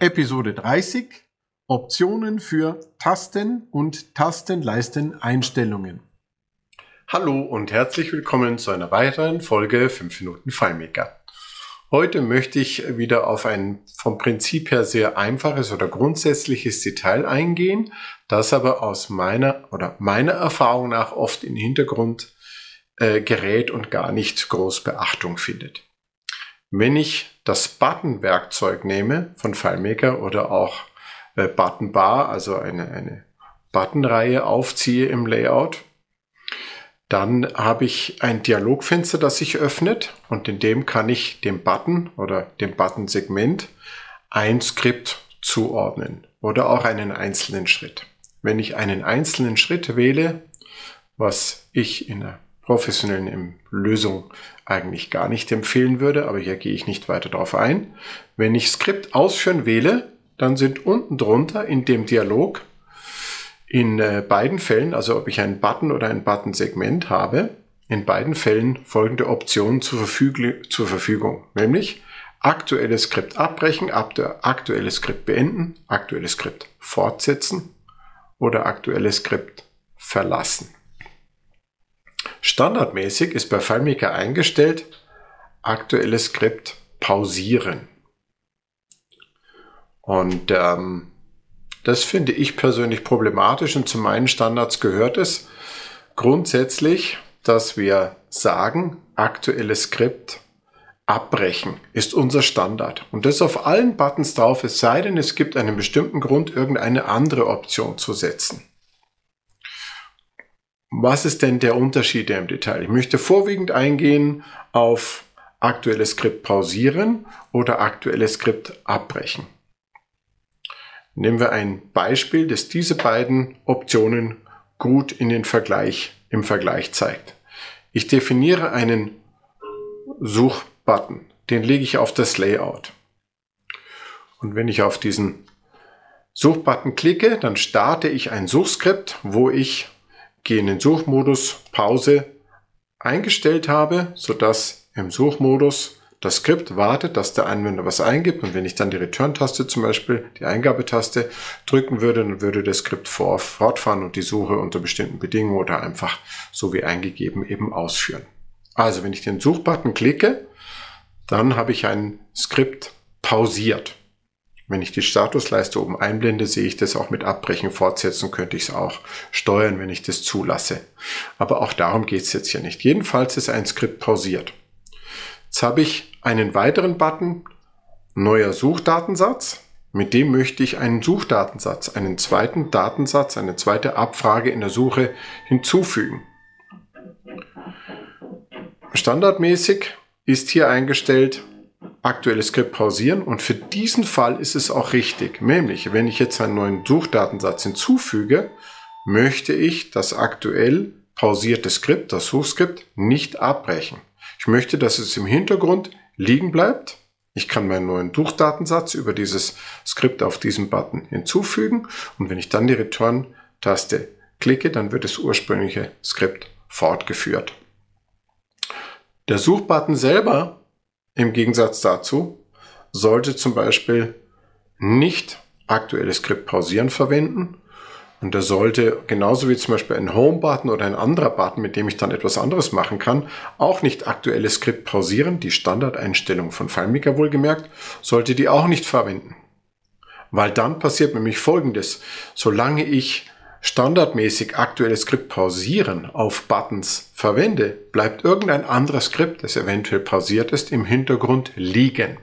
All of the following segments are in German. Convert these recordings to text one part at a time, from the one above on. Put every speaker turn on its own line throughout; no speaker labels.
Episode 30 Optionen für Tasten und Tastenleisten-Einstellungen.
Hallo und herzlich willkommen zu einer weiteren Folge 5 Minuten FileMaker. Heute möchte ich wieder auf ein vom Prinzip her sehr einfaches oder grundsätzliches Detail eingehen, das aber aus meiner oder meiner Erfahrung nach oft im Hintergrund äh, gerät und gar nicht groß Beachtung findet. Wenn ich das Button-Werkzeug nehme von FileMaker oder auch äh, Button Bar, also eine, eine Buttonreihe aufziehe im Layout, dann habe ich ein Dialogfenster, das sich öffnet und in dem kann ich dem Button oder dem Button-Segment ein Skript zuordnen oder auch einen einzelnen Schritt. Wenn ich einen einzelnen Schritt wähle, was ich in der professionellen Lösung eigentlich gar nicht empfehlen würde, aber hier gehe ich nicht weiter darauf ein. Wenn ich Skript ausführen wähle, dann sind unten drunter in dem Dialog in äh, beiden Fällen, also ob ich einen Button oder ein Button-Segment habe, in beiden Fällen folgende Optionen zur, Verfüg zur Verfügung, nämlich aktuelles Skript abbrechen, aktuelles Skript beenden, aktuelles Skript fortsetzen oder aktuelles Skript verlassen. Standardmäßig ist bei FileMaker eingestellt, aktuelles Skript pausieren. Und ähm, das finde ich persönlich problematisch und zu meinen Standards gehört es grundsätzlich, dass wir sagen, aktuelles Skript abbrechen ist unser Standard. Und das auf allen Buttons drauf, es sei denn, es gibt einen bestimmten Grund, irgendeine andere Option zu setzen. Was ist denn der Unterschied im Detail? Ich möchte vorwiegend eingehen auf aktuelles Skript pausieren oder aktuelles Skript abbrechen. Nehmen wir ein Beispiel, das diese beiden Optionen gut in den Vergleich, im Vergleich zeigt. Ich definiere einen Suchbutton. Den lege ich auf das Layout. Und wenn ich auf diesen Suchbutton klicke, dann starte ich ein Suchskript, wo ich gehe in den Suchmodus Pause eingestellt habe, sodass im Suchmodus das Skript wartet, dass der Anwender was eingibt und wenn ich dann die Return-Taste zum Beispiel, die Eingabetaste drücken würde, dann würde das Skript fortfahren und die Suche unter bestimmten Bedingungen oder einfach so wie eingegeben eben ausführen. Also wenn ich den Suchbutton klicke, dann habe ich ein Skript pausiert. Wenn ich die Statusleiste oben einblende, sehe ich das auch mit Abbrechen fortsetzen, könnte ich es auch steuern, wenn ich das zulasse. Aber auch darum geht es jetzt hier nicht. Jedenfalls ist ein Skript pausiert. Jetzt habe ich einen weiteren Button, neuer Suchdatensatz. Mit dem möchte ich einen Suchdatensatz, einen zweiten Datensatz, eine zweite Abfrage in der Suche hinzufügen. Standardmäßig ist hier eingestellt, aktuelles Skript pausieren und für diesen Fall ist es auch richtig. Nämlich, wenn ich jetzt einen neuen Suchdatensatz hinzufüge, möchte ich das aktuell pausierte Skript, das Suchskript, nicht abbrechen. Ich möchte, dass es im Hintergrund liegen bleibt. Ich kann meinen neuen Suchdatensatz über dieses Skript auf diesem Button hinzufügen und wenn ich dann die Return-Taste klicke, dann wird das ursprüngliche Skript fortgeführt. Der Suchbutton selber im Gegensatz dazu sollte zum Beispiel nicht aktuelles Skript pausieren verwenden. Und er sollte, genauso wie zum Beispiel ein Home-Button oder ein anderer Button, mit dem ich dann etwas anderes machen kann, auch nicht aktuelles Skript pausieren, die Standardeinstellung von FileMaker wohlgemerkt, sollte die auch nicht verwenden. Weil dann passiert nämlich Folgendes. Solange ich standardmäßig aktuelles Skript pausieren auf Buttons verwende, bleibt irgendein anderes Skript, das eventuell pausiert ist, im Hintergrund liegen.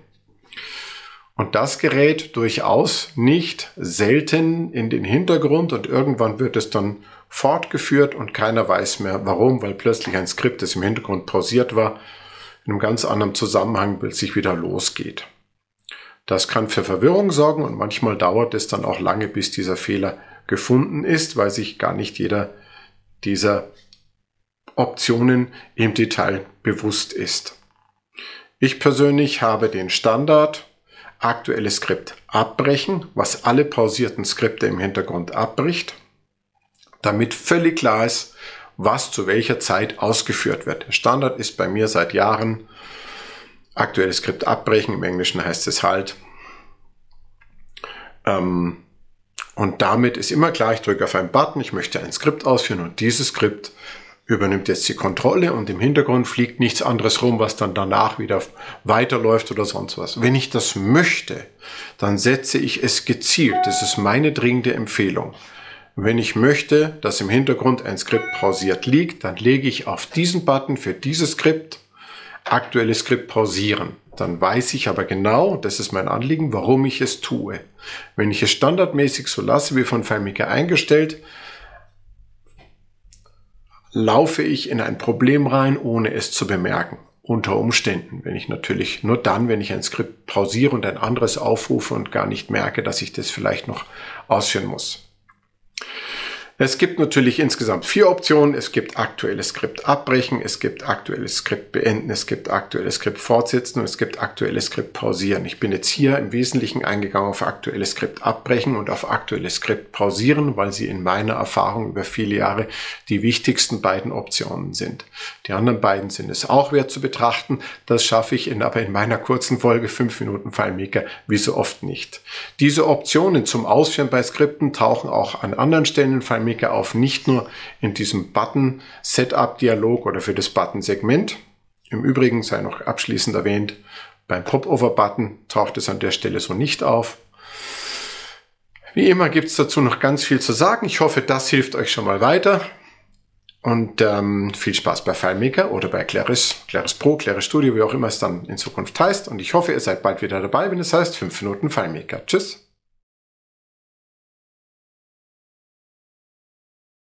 Und das gerät durchaus nicht selten in den Hintergrund und irgendwann wird es dann fortgeführt und keiner weiß mehr warum, weil plötzlich ein Skript, das im Hintergrund pausiert war, in einem ganz anderen Zusammenhang plötzlich wieder losgeht. Das kann für Verwirrung sorgen und manchmal dauert es dann auch lange, bis dieser Fehler gefunden ist, weil sich gar nicht jeder dieser Optionen im Detail bewusst ist. Ich persönlich habe den Standard aktuelles Skript abbrechen, was alle pausierten Skripte im Hintergrund abbricht, damit völlig klar ist, was zu welcher Zeit ausgeführt wird. Standard ist bei mir seit Jahren aktuelles Skript abbrechen, im Englischen heißt es halt Ähm, und damit ist immer klar, ich drücke auf einen Button, ich möchte ein Skript ausführen und dieses Skript übernimmt jetzt die Kontrolle und im Hintergrund fliegt nichts anderes rum, was dann danach wieder weiterläuft oder sonst was. Wenn ich das möchte, dann setze ich es gezielt. Das ist meine dringende Empfehlung. Wenn ich möchte, dass im Hintergrund ein Skript pausiert liegt, dann lege ich auf diesen Button für dieses Skript aktuelles Skript pausieren. Dann weiß ich aber genau, das ist mein Anliegen, warum ich es tue. Wenn ich es standardmäßig so lasse, wie von FileMaker eingestellt, laufe ich in ein Problem rein, ohne es zu bemerken. Unter Umständen, wenn ich natürlich nur dann, wenn ich ein Skript pausiere und ein anderes aufrufe und gar nicht merke, dass ich das vielleicht noch ausführen muss. Es gibt natürlich insgesamt vier Optionen. Es gibt aktuelles Skript abbrechen, es gibt aktuelles Skript beenden, es gibt aktuelles Skript fortsetzen und es gibt aktuelles Skript pausieren. Ich bin jetzt hier im Wesentlichen eingegangen auf aktuelles Skript abbrechen und auf aktuelles Skript pausieren, weil sie in meiner Erfahrung über viele Jahre die wichtigsten beiden Optionen sind. Die anderen beiden sind es auch wert zu betrachten. Das schaffe ich in, aber in meiner kurzen Folge 5 Minuten FileMaker wie so oft nicht. Diese Optionen zum Ausführen bei Skripten tauchen auch an anderen Stellen in FileMaker FileMaker auf, nicht nur in diesem Button-Setup-Dialog oder für das Button-Segment. Im Übrigen sei noch abschließend erwähnt, beim Popover-Button taucht es an der Stelle so nicht auf. Wie immer gibt es dazu noch ganz viel zu sagen. Ich hoffe, das hilft euch schon mal weiter. Und ähm, viel Spaß bei FileMaker oder bei Claris, Claris Pro, Claris Studio, wie auch immer es dann in Zukunft heißt. Und ich hoffe, ihr seid bald wieder dabei, wenn es heißt 5 Minuten FileMaker. Tschüss.